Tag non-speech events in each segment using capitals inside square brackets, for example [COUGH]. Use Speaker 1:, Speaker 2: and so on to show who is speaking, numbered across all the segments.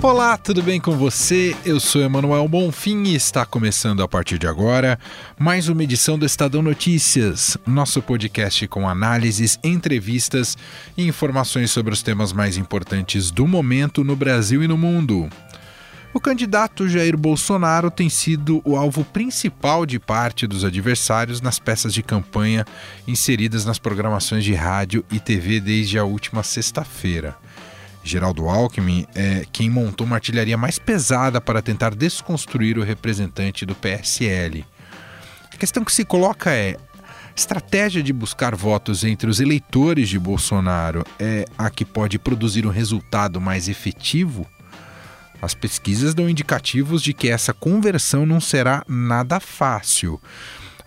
Speaker 1: Olá, tudo bem com você? Eu sou Emanuel Bonfim e está começando a partir de agora mais uma edição do Estadão Notícias, nosso podcast com análises, entrevistas e informações sobre os temas mais importantes do momento no Brasil e no mundo. O candidato Jair Bolsonaro tem sido o alvo principal de parte dos adversários nas peças de campanha inseridas nas programações de rádio e TV desde a última sexta-feira. Geraldo Alckmin é quem montou uma artilharia mais pesada para tentar desconstruir o representante do PSL. A questão que se coloca é: estratégia de buscar votos entre os eleitores de Bolsonaro é a que pode produzir um resultado mais efetivo? As pesquisas dão indicativos de que essa conversão não será nada fácil.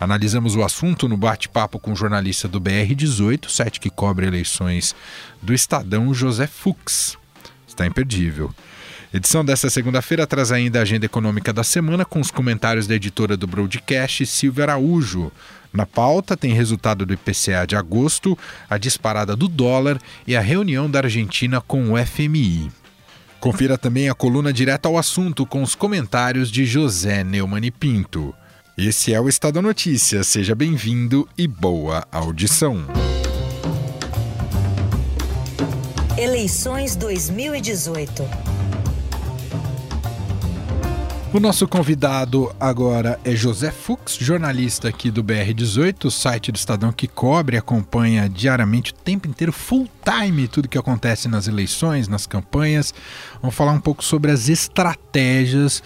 Speaker 1: Analisamos o assunto no bate-papo com o jornalista do BR18, site que cobre eleições do Estadão, José Fux. Está imperdível. Edição desta segunda-feira traz ainda a agenda econômica da semana com os comentários da editora do Broadcast, Silvia Araújo. Na pauta tem resultado do IPCA de agosto, a disparada do dólar e a reunião da Argentina com o FMI. Confira também a coluna direta ao assunto com os comentários de José Neumann e Pinto. Esse é o Estado Notícias. Seja bem-vindo e boa audição.
Speaker 2: Eleições 2018.
Speaker 1: O nosso convidado agora é José Fux, jornalista aqui do BR18, o site do Estadão que cobre e acompanha diariamente, o tempo inteiro, full time, tudo que acontece nas eleições, nas campanhas. Vamos falar um pouco sobre as estratégias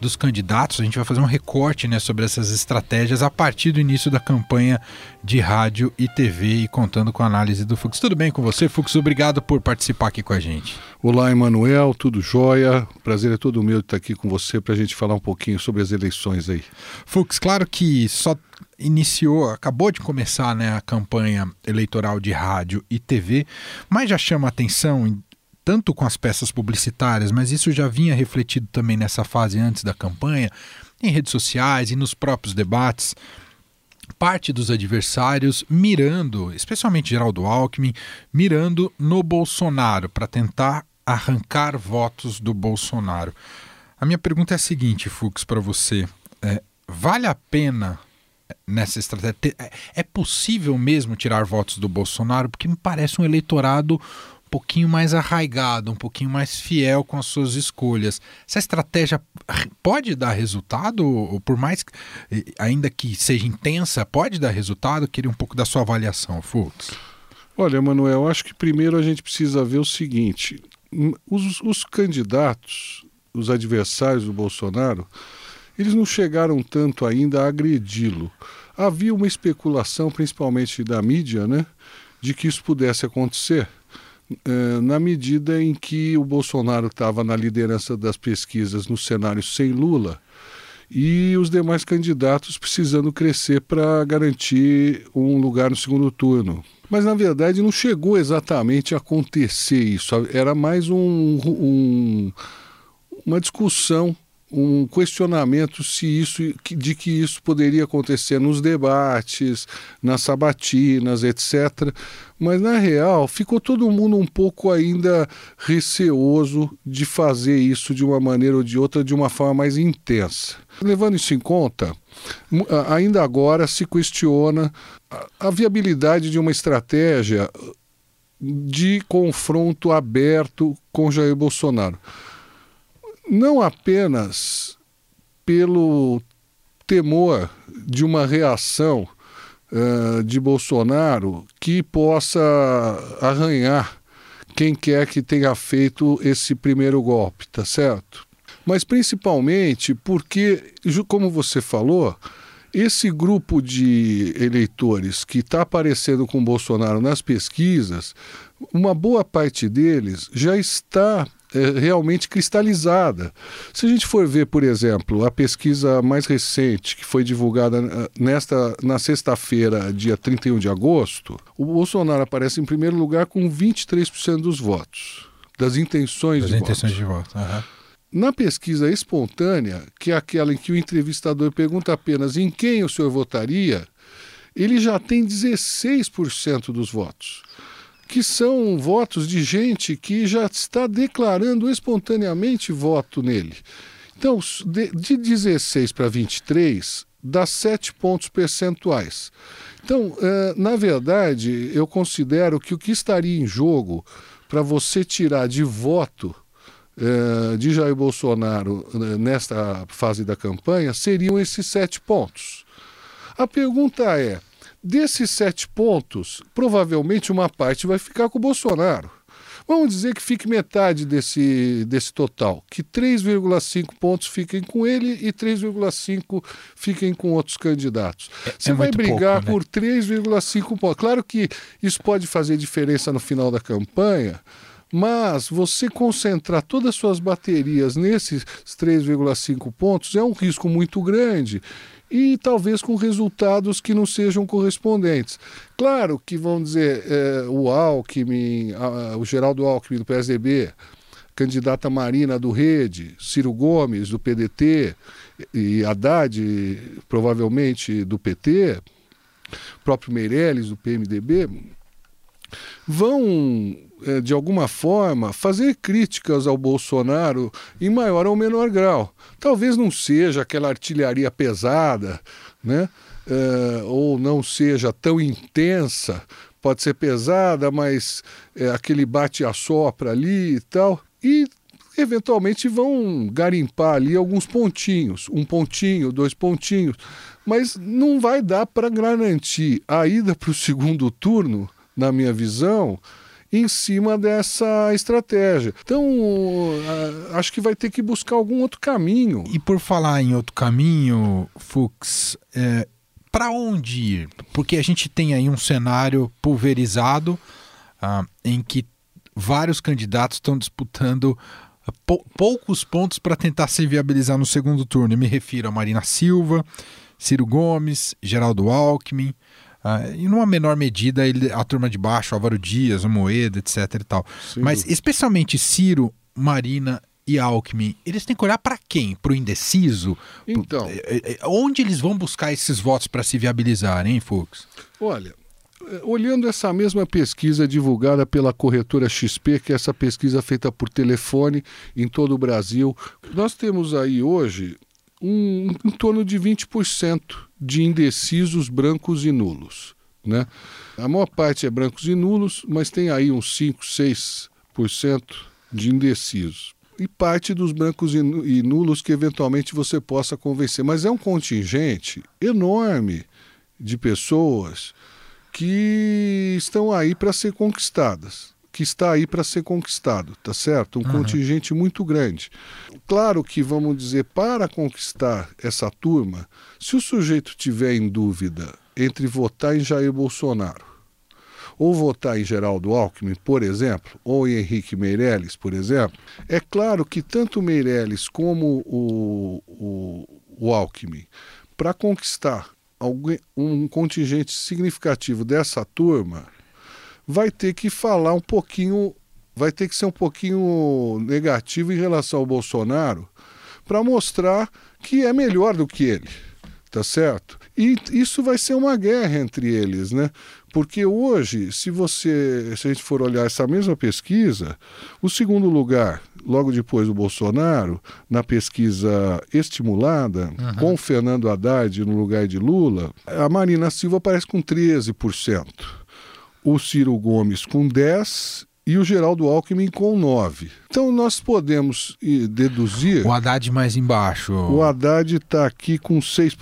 Speaker 1: dos candidatos. A gente vai fazer um recorte né, sobre essas estratégias a partir do início da campanha de rádio e TV e contando com a análise do Fux. Tudo bem com você, Fux? Obrigado por participar aqui com a gente.
Speaker 3: Olá, Emanuel, tudo jóia? Prazer é todo meu de estar aqui com você para a gente falar um pouquinho sobre as eleições aí.
Speaker 1: Fux, claro que só iniciou, acabou de começar né, a campanha eleitoral de rádio e TV, mas já chama atenção tanto com as peças publicitárias, mas isso já vinha refletido também nessa fase antes da campanha, em redes sociais e nos próprios debates. Parte dos adversários mirando, especialmente Geraldo Alckmin, mirando no Bolsonaro para tentar arrancar votos do Bolsonaro. A minha pergunta é a seguinte, Fux, para você: é, vale a pena nessa estratégia? É, é possível mesmo tirar votos do Bolsonaro? Porque me parece um eleitorado pouquinho mais arraigado, um pouquinho mais fiel com as suas escolhas. Essa estratégia pode dar resultado, por mais ainda que seja intensa, pode dar resultado? Eu queria um pouco da sua avaliação, Fux.
Speaker 3: Olha, Manuel, acho que primeiro a gente precisa ver o seguinte: os, os candidatos, os adversários do Bolsonaro, eles não chegaram tanto ainda a agredi-lo. Havia uma especulação, principalmente da mídia, né, de que isso pudesse acontecer na medida em que o Bolsonaro estava na liderança das pesquisas no cenário sem Lula e os demais candidatos precisando crescer para garantir um lugar no segundo turno. Mas, na verdade, não chegou exatamente a acontecer isso. Era mais um, um, uma discussão um questionamento se isso de que isso poderia acontecer nos debates, nas sabatinas, etc. Mas na real ficou todo mundo um pouco ainda receoso de fazer isso de uma maneira ou de outra, de uma forma mais intensa. Levando isso em conta, ainda agora se questiona a viabilidade de uma estratégia de confronto aberto com Jair Bolsonaro não apenas pelo temor de uma reação uh, de Bolsonaro que possa arranhar quem quer que tenha feito esse primeiro golpe, tá certo? Mas principalmente porque, como você falou, esse grupo de eleitores que está aparecendo com Bolsonaro nas pesquisas, uma boa parte deles já está é, realmente cristalizada. Se a gente for ver, por exemplo, a pesquisa mais recente, que foi divulgada eh, nesta, na sexta-feira, dia 31 de agosto, o Bolsonaro aparece em primeiro lugar com 23% dos votos. das intenções
Speaker 1: das
Speaker 3: de
Speaker 1: intenções
Speaker 3: voto.
Speaker 1: de voto. Uhum.
Speaker 3: Na pesquisa espontânea, que é aquela em que o entrevistador pergunta apenas em quem o senhor votaria, ele já tem 16% dos votos, que são votos de gente que já está declarando espontaneamente voto nele. Então, de, de 16 para 23, dá 7 pontos percentuais. Então, eh, na verdade, eu considero que o que estaria em jogo para você tirar de voto eh, de Jair Bolsonaro eh, nesta fase da campanha seriam esses sete pontos. A pergunta é: desses sete pontos, provavelmente uma parte vai ficar com o Bolsonaro. Vamos dizer que fique metade desse, desse total, que 3,5 pontos fiquem com ele e 3,5 fiquem com outros candidatos.
Speaker 1: É,
Speaker 3: Você
Speaker 1: é
Speaker 3: vai brigar
Speaker 1: pouco, né?
Speaker 3: por 3,5 pontos. Claro que isso pode fazer diferença no final da campanha, mas você concentrar todas as suas baterias nesses 3,5 pontos é um risco muito grande e talvez com resultados que não sejam correspondentes. Claro que vão dizer é, o Alckmin, a, o Geraldo Alckmin do PSDB, candidata Marina do Rede, Ciro Gomes do PDT e Haddad provavelmente do PT, próprio Meirelles do PMDB, vão de alguma forma fazer críticas ao Bolsonaro em maior ou menor grau. Talvez não seja aquela artilharia pesada, né? É, ou não seja tão intensa, pode ser pesada, mas é, aquele bate a sopra ali e tal. E eventualmente vão garimpar ali alguns pontinhos, um pontinho, dois pontinhos, mas não vai dar para garantir a ida para o segundo turno, na minha visão, em cima dessa estratégia. Então, acho que vai ter que buscar algum outro caminho.
Speaker 1: E por falar em outro caminho, Fux, é, para onde ir? Porque a gente tem aí um cenário pulverizado ah, em que vários candidatos estão disputando pou, poucos pontos para tentar se viabilizar no segundo turno. Eu me refiro a Marina Silva, Ciro Gomes, Geraldo Alckmin. Uh, e numa menor medida ele, a turma de baixo, Álvaro Dias, o Moeda, etc e tal. Sim. Mas especialmente Ciro, Marina e Alckmin, eles têm que olhar para quem? Para o indeciso?
Speaker 3: Então.
Speaker 1: Onde eles vão buscar esses votos para se viabilizar, hein, Fux?
Speaker 3: Olha, olhando essa mesma pesquisa divulgada pela corretora XP, que é essa pesquisa feita por telefone em todo o Brasil, nós temos aí hoje um, em torno de 20% de indecisos brancos e nulos. Né? A maior parte é brancos e nulos, mas tem aí uns 5, 6% de indecisos. E parte dos brancos e nulos que eventualmente você possa convencer. Mas é um contingente enorme de pessoas que estão aí para ser conquistadas que está aí para ser conquistado, tá certo? Um uhum. contingente muito grande. Claro que, vamos dizer, para conquistar essa turma, se o sujeito tiver em dúvida entre votar em Jair Bolsonaro ou votar em Geraldo Alckmin, por exemplo, ou em Henrique Meirelles, por exemplo, é claro que tanto Meirelles como o, o, o Alckmin, para conquistar algum, um contingente significativo dessa turma, vai ter que falar um pouquinho, vai ter que ser um pouquinho negativo em relação ao Bolsonaro para mostrar que é melhor do que ele, tá certo? E isso vai ser uma guerra entre eles, né? Porque hoje, se você, se a gente for olhar essa mesma pesquisa, o segundo lugar, logo depois do Bolsonaro, na pesquisa estimulada, uhum. com Fernando Haddad no lugar de Lula, a Marina Silva aparece com 13% o Ciro Gomes com 10 e o Geraldo Alckmin com 9. Então nós podemos deduzir.
Speaker 1: O Haddad mais embaixo.
Speaker 3: O Haddad está aqui com 6%.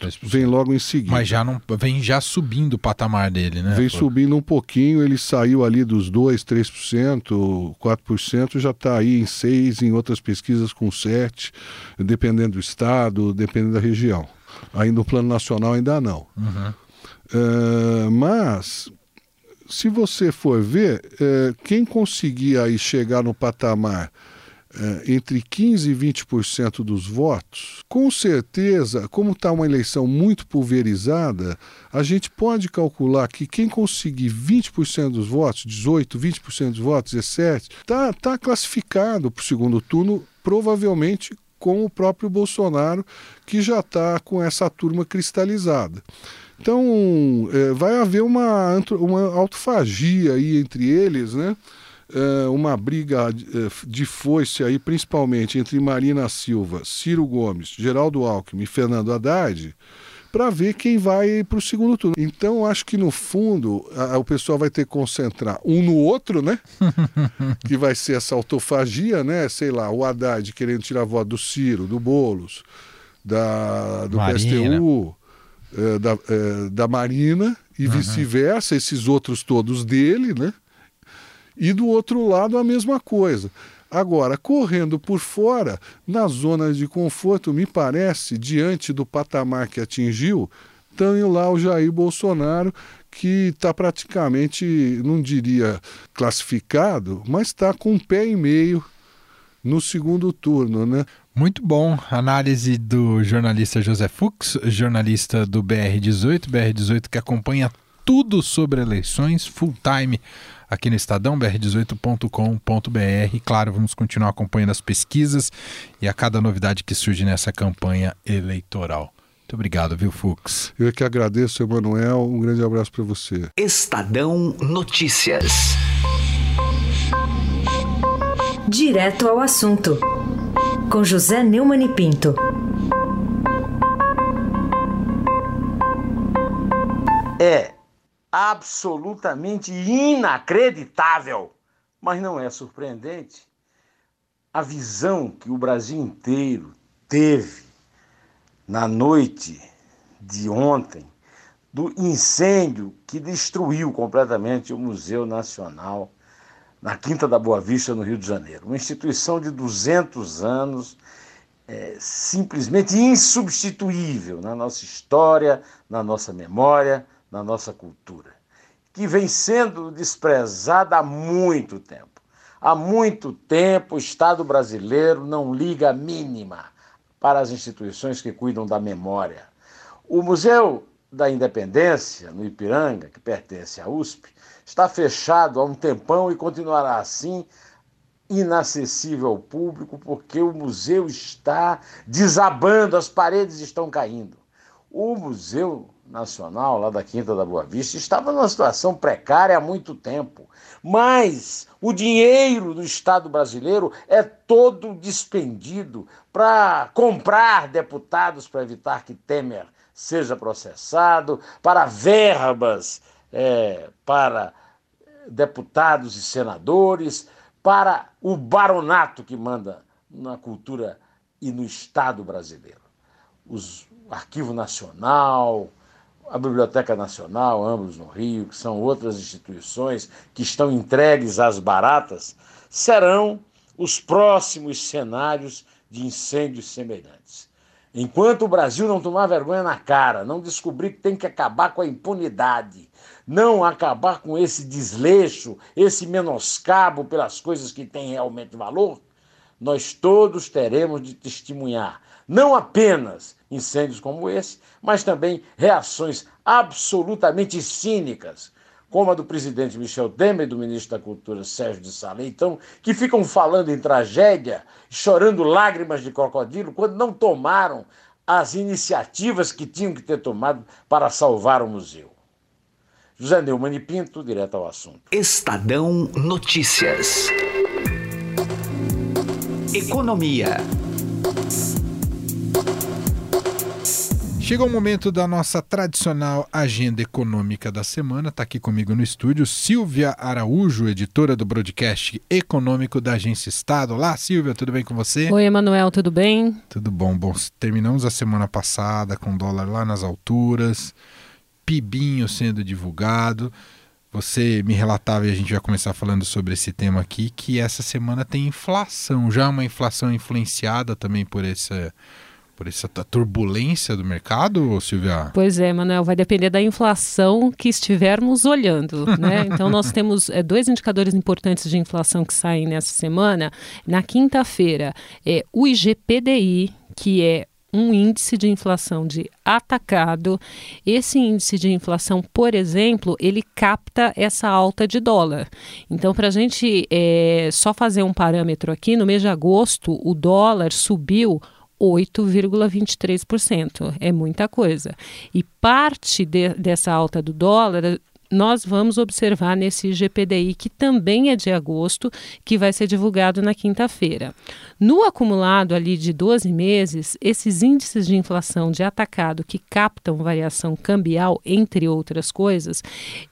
Speaker 3: 6%. Vem logo em seguida.
Speaker 1: Mas já não vem já subindo o patamar dele, né?
Speaker 3: Vem subindo um pouquinho, ele saiu ali dos 2, 3%, 4%, já está aí em 6, em outras pesquisas com 7, dependendo do estado, dependendo da região. Aí no plano nacional ainda não.
Speaker 1: Uhum.
Speaker 3: Uh, mas se você for ver, é, quem conseguir aí chegar no patamar é, entre 15% e 20% dos votos, com certeza, como está uma eleição muito pulverizada, a gente pode calcular que quem conseguir 20% dos votos, 18%, 20% dos votos, 17%, está tá classificado para o segundo turno, provavelmente com o próprio Bolsonaro, que já está com essa turma cristalizada. Então, é, vai haver uma, uma autofagia aí entre eles, né? É, uma briga é, de foice aí, principalmente entre Marina Silva, Ciro Gomes, Geraldo Alckmin e Fernando Haddad, para ver quem vai para o segundo turno. Então, acho que no fundo a, o pessoal vai ter que concentrar um no outro, né? [LAUGHS] que vai ser essa autofagia, né? Sei lá, o Haddad querendo tirar a voto do Ciro, do Boulos, da, do Marina. PSTU, é, da, é, da Marina e uhum. vice-versa, esses outros todos dele, né? E do outro lado a mesma coisa. Agora, correndo por fora, na zona de conforto, me parece, diante do patamar que atingiu, tem lá o Jair Bolsonaro, que está praticamente, não diria classificado, mas está com um pé e meio no segundo turno, né?
Speaker 1: Muito bom. Análise do jornalista José Fux, jornalista do BR18, BR18 que acompanha tudo sobre eleições full time aqui no Estadão, br18.com.br. Claro, vamos continuar acompanhando as pesquisas e a cada novidade que surge nessa campanha eleitoral. Muito obrigado, viu, Fux?
Speaker 3: Eu é que agradeço, Emanuel. Um grande abraço para você.
Speaker 4: Estadão Notícias.
Speaker 2: Direto ao assunto. Com José Neumann e Pinto.
Speaker 5: É absolutamente inacreditável, mas não é surpreendente a visão que o Brasil inteiro teve na noite de ontem do incêndio que destruiu completamente o Museu Nacional na Quinta da Boa Vista, no Rio de Janeiro. Uma instituição de 200 anos, é, simplesmente insubstituível na nossa história, na nossa memória, na nossa cultura, que vem sendo desprezada há muito tempo. Há muito tempo o Estado brasileiro não liga a mínima para as instituições que cuidam da memória. O Museu da Independência, no Ipiranga, que pertence à USP, está fechado há um tempão e continuará assim, inacessível ao público, porque o museu está desabando, as paredes estão caindo. O Museu Nacional, lá da Quinta da Boa Vista, estava numa situação precária há muito tempo. Mas o dinheiro do Estado brasileiro é todo despendido para comprar deputados para evitar que Temer seja processado, para verbas é, para deputados e senadores, para o baronato que manda na cultura e no Estado brasileiro. Os, o Arquivo Nacional, a Biblioteca Nacional, ambos no Rio, que são outras instituições que estão entregues às baratas, serão os próximos cenários de incêndios semelhantes. Enquanto o Brasil não tomar vergonha na cara, não descobrir que tem que acabar com a impunidade, não acabar com esse desleixo, esse menoscabo pelas coisas que têm realmente valor, nós todos teremos de testemunhar não apenas incêndios como esse, mas também reações absolutamente cínicas, como a do presidente Michel Temer e do ministro da Cultura Sérgio de Sá Leitão, que ficam falando em tragédia, chorando lágrimas de crocodilo, quando não tomaram as iniciativas que tinham que ter tomado para salvar o museu. José Neumann e Pinto, direto ao assunto.
Speaker 4: Estadão Notícias. Economia.
Speaker 1: Chegou o momento da nossa tradicional agenda econômica da semana. Está aqui comigo no estúdio Silvia Araújo, editora do broadcast econômico da Agência Estado. Olá, Silvia, tudo bem com você?
Speaker 6: Oi, Emanuel, tudo bem?
Speaker 1: Tudo bom. Bom, terminamos a semana passada com o dólar lá nas alturas, pibinho sendo divulgado. Você me relatava, e a gente vai começar falando sobre esse tema aqui, que essa semana tem inflação, já uma inflação influenciada também por essa por essa turbulência do mercado, Silvia?
Speaker 6: Pois é, Manuel, vai depender da inflação que estivermos olhando, né? [LAUGHS] Então nós temos é, dois indicadores importantes de inflação que saem nessa semana. Na quinta-feira, é o IGPDI, que é um índice de inflação de atacado. Esse índice de inflação, por exemplo, ele capta essa alta de dólar. Então, para a gente é, só fazer um parâmetro aqui, no mês de agosto, o dólar subiu 8,23%. É muita coisa. E parte de, dessa alta do dólar nós vamos observar nesse GPDI, que também é de agosto, que vai ser divulgado na quinta-feira. No acumulado ali de 12 meses, esses índices de inflação de atacado que captam variação cambial, entre outras coisas,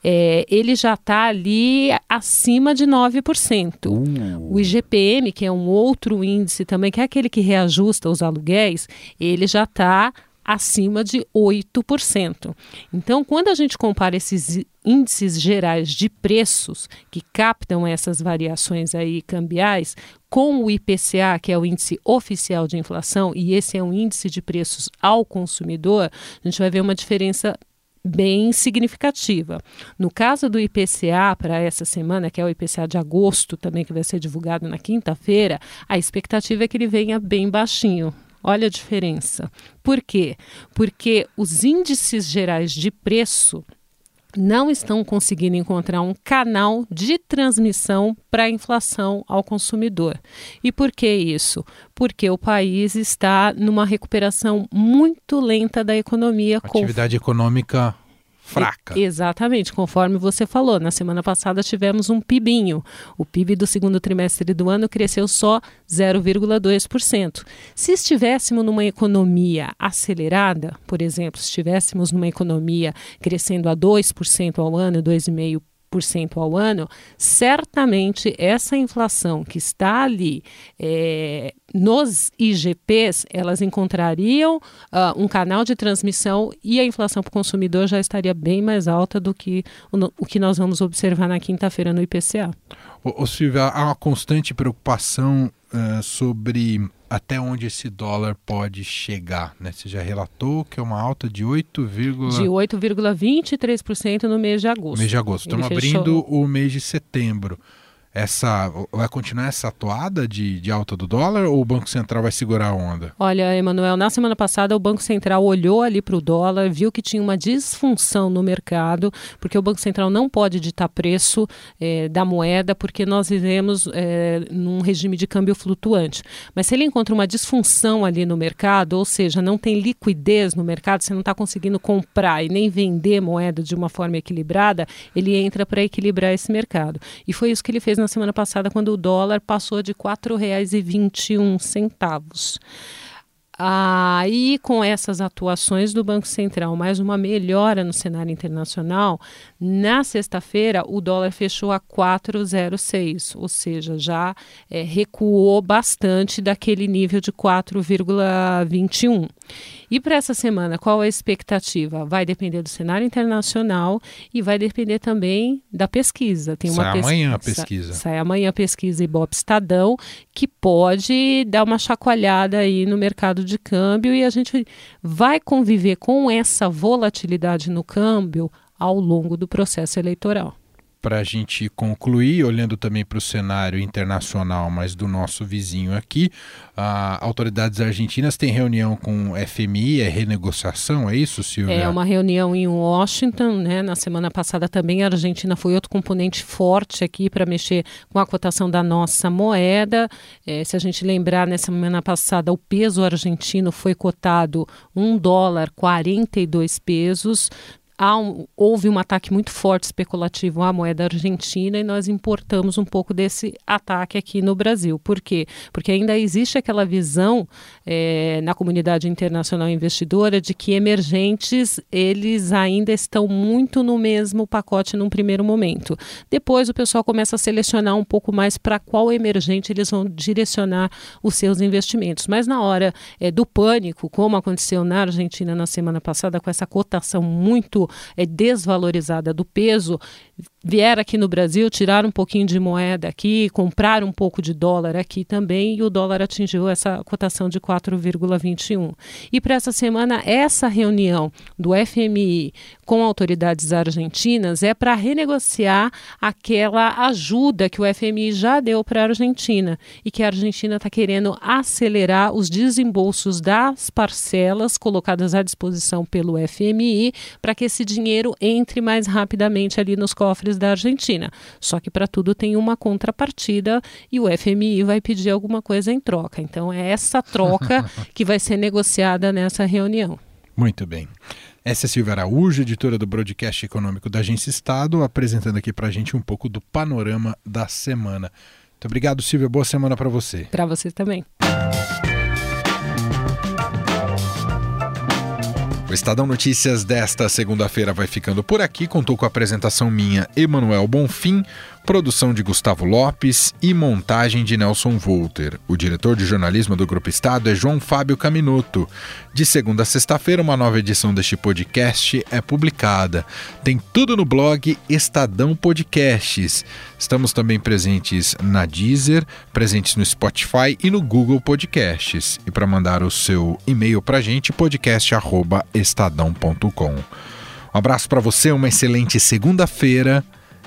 Speaker 6: é, ele já está ali acima de 9%. Uh. O IGPM, que é um outro índice também, que é aquele que reajusta os aluguéis, ele já está acima de 8%. Então, quando a gente compara esses índices gerais de preços que captam essas variações aí cambiais com o IPCA, que é o índice oficial de inflação, e esse é um índice de preços ao consumidor, a gente vai ver uma diferença bem significativa. No caso do IPCA para essa semana, que é o IPCA de agosto, também que vai ser divulgado na quinta-feira, a expectativa é que ele venha bem baixinho, Olha a diferença. Por quê? Porque os índices gerais de preço não estão conseguindo encontrar um canal de transmissão para a inflação ao consumidor. E por que isso? Porque o país está numa recuperação muito lenta da economia.
Speaker 1: Atividade com... econômica fraca.
Speaker 6: exatamente, conforme você falou. Na semana passada tivemos um PIBinho. O PIB do segundo trimestre do ano cresceu só 0,2%. Se estivéssemos numa economia acelerada, por exemplo, se estivéssemos numa economia crescendo a 2% ao ano, 2,5% ao ano, certamente essa inflação que está ali é, nos IGPs, elas encontrariam uh, um canal de transmissão e a inflação para o consumidor já estaria bem mais alta do que o, o que nós vamos observar na quinta-feira no IPCA.
Speaker 1: Ô, ô Silvia, há uma constante preocupação uh, sobre até onde esse dólar pode chegar, né? Você já relatou que é uma alta de 8,
Speaker 6: de 8,23% no mês de agosto.
Speaker 1: Mês de agosto. Estamos abrindo o mês de setembro essa vai continuar essa atuada de, de alta do dólar ou o Banco Central vai segurar a onda?
Speaker 6: Olha, Emanuel, na semana passada o Banco Central olhou ali para o dólar, viu que tinha uma disfunção no mercado, porque o Banco Central não pode ditar preço é, da moeda, porque nós vivemos é, num regime de câmbio flutuante. Mas se ele encontra uma disfunção ali no mercado, ou seja, não tem liquidez no mercado, você não está conseguindo comprar e nem vender moeda de uma forma equilibrada, ele entra para equilibrar esse mercado. E foi isso que ele fez na semana passada, quando o dólar passou de R$ 4,21. Aí, com essas atuações do Banco Central, mais uma melhora no cenário internacional, na sexta-feira o dólar fechou a 4,06, ou seja, já é, recuou bastante daquele nível de 4,21. E para essa semana, qual a expectativa? Vai depender do cenário internacional e vai depender também da pesquisa.
Speaker 1: Tem sai uma amanhã a pesquisa.
Speaker 6: Sai, sai amanhã a pesquisa Ibope Estadão, que pode dar uma chacoalhada aí no mercado de câmbio e a gente vai conviver com essa volatilidade no câmbio ao longo do processo eleitoral
Speaker 1: para a gente concluir, olhando também para o cenário internacional, mas do nosso vizinho aqui, a autoridades argentinas têm reunião com FMI, é renegociação, é isso, Silvia?
Speaker 6: É uma reunião em Washington, né? Na semana passada também a Argentina foi outro componente forte aqui para mexer com a cotação da nossa moeda. É, se a gente lembrar, na semana passada o peso argentino foi cotado um dólar 42 pesos um, houve um ataque muito forte especulativo à moeda argentina e nós importamos um pouco desse ataque aqui no Brasil. Por quê? Porque ainda existe aquela visão é, na comunidade internacional investidora de que emergentes eles ainda estão muito no mesmo pacote num primeiro momento. Depois o pessoal começa a selecionar um pouco mais para qual emergente eles vão direcionar os seus investimentos. Mas na hora é, do pânico, como aconteceu na Argentina na semana passada, com essa cotação muito muito é, desvalorizada do peso, vier aqui no Brasil, tirar um pouquinho de moeda aqui, comprar um pouco de dólar aqui também, e o dólar atingiu essa cotação de 4,21. E para essa semana, essa reunião do FMI com autoridades argentinas é para renegociar aquela ajuda que o FMI já deu para a Argentina e que a Argentina está querendo acelerar os desembolsos das parcelas colocadas à disposição pelo FMI para que esse dinheiro entre mais rapidamente ali nos cofres da Argentina. Só que para tudo tem uma contrapartida e o FMI vai pedir alguma coisa em troca. Então é essa troca [LAUGHS] que vai ser negociada nessa reunião.
Speaker 1: Muito bem. Essa é Silvia Araújo, editora do Broadcast Econômico da Agência Estado, apresentando aqui para a gente um pouco do panorama da semana. Muito obrigado, Silvia. Boa semana para você.
Speaker 6: Para você também.
Speaker 1: O Estadão Notícias desta segunda-feira vai ficando por aqui. Contou com a apresentação minha, Emanuel Bonfim, produção de Gustavo Lopes e montagem de Nelson Volter. O diretor de jornalismo do Grupo Estado é João Fábio Caminoto. De segunda a sexta-feira, uma nova edição deste podcast é publicada. Tem tudo no blog Estadão Podcasts. Estamos também presentes na Deezer, presentes no Spotify e no Google Podcasts. E para mandar o seu e-mail para a gente, podcast@estadão.com. Um abraço para você, uma excelente segunda-feira